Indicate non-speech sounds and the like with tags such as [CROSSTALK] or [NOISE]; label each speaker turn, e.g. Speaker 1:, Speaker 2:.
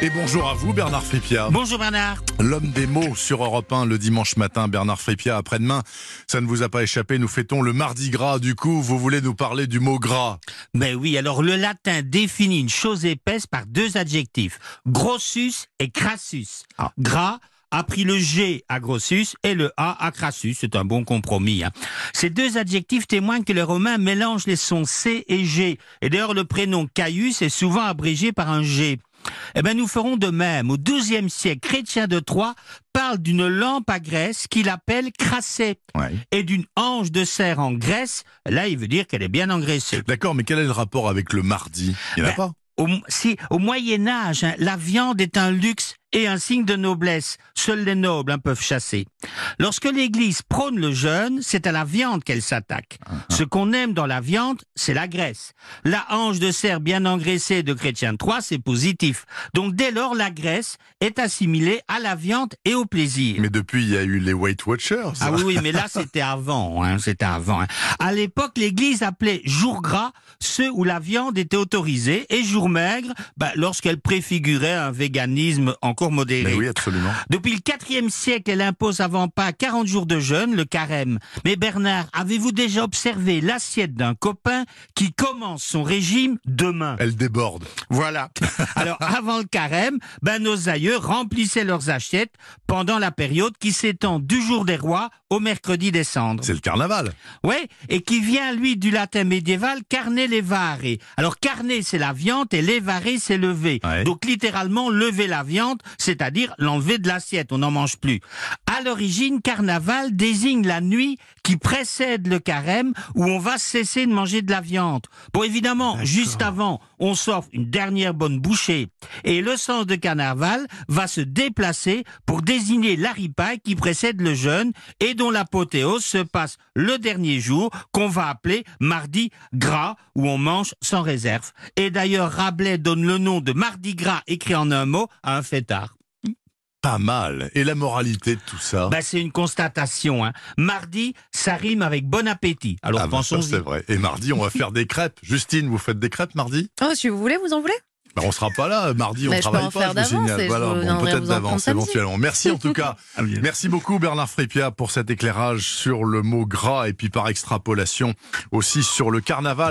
Speaker 1: Et bonjour à vous Bernard Fripia.
Speaker 2: Bonjour Bernard.
Speaker 1: L'homme des mots sur Europe 1 le dimanche matin. Bernard Fripia, après-demain, ça ne vous a pas échappé, nous fêtons le mardi gras. Du coup, vous voulez nous parler du mot gras?
Speaker 2: Ben oui, alors le latin définit une chose épaisse par deux adjectifs, grossus et crassus.
Speaker 1: Ah.
Speaker 2: Gras a pris le G à grossus et le A à crassus. C'est un bon compromis. hein. Ces deux adjectifs témoignent que les Romains mélangent les sons C et G. Et d'ailleurs, le prénom Caius est souvent abrégé par un G. Eh ben, nous ferons de même. Au XIIe siècle, Chrétien de Troyes parle d'une lampe à graisse qu'il appelle crassée
Speaker 1: Ouais.
Speaker 2: et d'une hanche de cerf en graisse. Là, il veut dire qu'elle est bien engraissée.
Speaker 1: D'accord, mais quel est le rapport avec le mardi? Il n'y en a
Speaker 2: Ben,
Speaker 1: pas?
Speaker 2: Au, si, au Moyen Âge, hein, la viande est un luxe et un signe de noblesse. Seuls les nobles hein, peuvent chasser. Lorsque l'Église prône le jeûne, c'est à la viande qu'elle s'attaque. Ce qu'on aime dans la viande, c'est la graisse. La hanche de cerf bien engraissée de Chrétien Troyes, c'est positif. Donc dès lors, la graisse est assimilée à la viande et au plaisir.
Speaker 1: Mais depuis, il y a eu les Weight Watchers.
Speaker 2: Ah oui, oui, mais là, c'était avant. Hein, c'était avant. hein. À l'époque, l'Église appelait jour gras ceux où la viande était autorisée et jour maigre bah, lorsqu'elle préfigurait un véganisme encore.
Speaker 1: Mais oui, absolument.
Speaker 2: Depuis le IVe siècle, elle impose avant pas 40 jours de jeûne, le carême. Mais Bernard, avez-vous déjà observé l'assiette d'un copain qui commence son régime demain?
Speaker 1: Elle déborde.
Speaker 2: voilà. Alors, [LAUGHS] avant le carême, ben, nos aïeux remplissaient leurs assiettes pendant la période qui s'étend du jour des rois au mercredi des cendres.
Speaker 1: C'est le carnaval.
Speaker 2: Ouais, et qui vient, lui, du latin médiéval, carne levare. Alors, carne, c'est la viande et levare, c'est lever.
Speaker 1: Ouais.
Speaker 2: Donc, littéralement, lever la viande, c'est-à-dire l'enlever de l'assiette, on n'en mange plus. À l'origine, carnaval désigne la nuit qui précède le carême où on va cesser de manger de la viande. Bon, évidemment, juste avant, on s'offre une dernière bonne bouchée. Et le sens de carnaval va se déplacer pour désigner la ripaille qui précède le jeûne et dont l'apothéose se passe le dernier jour qu'on va appeler mardi gras où on mange sans réserve. Et d'ailleurs, Rabelais donne le nom de mardi gras écrit en un mot à un fêtard.
Speaker 1: Pas mal. Et la moralité de tout ça
Speaker 2: Ben, c'est une constatation. Hein. Mardi, ça rime avec bon appétit. Alors
Speaker 1: Ah bah, ça,
Speaker 2: pensons-y.
Speaker 1: c'est vrai. Et mardi, on va faire des crêpes. Justine, vous faites des crêpes mardi?
Speaker 3: Oh, si vous voulez, vous en voulez?
Speaker 1: Bah, On sera pas là. Mardi, on
Speaker 3: je peux
Speaker 1: travaille
Speaker 3: en
Speaker 1: pas.
Speaker 3: faire
Speaker 1: vous
Speaker 3: d'avance
Speaker 1: signale.
Speaker 3: je
Speaker 1: Voilà, bon, peut-être d'avance éventuellement. Merci en tout cas. [LAUGHS]
Speaker 2: Ah.
Speaker 1: Merci beaucoup Bernard Fripia pour cet éclairage sur le mot gras et puis par extrapolation aussi sur le carnaval.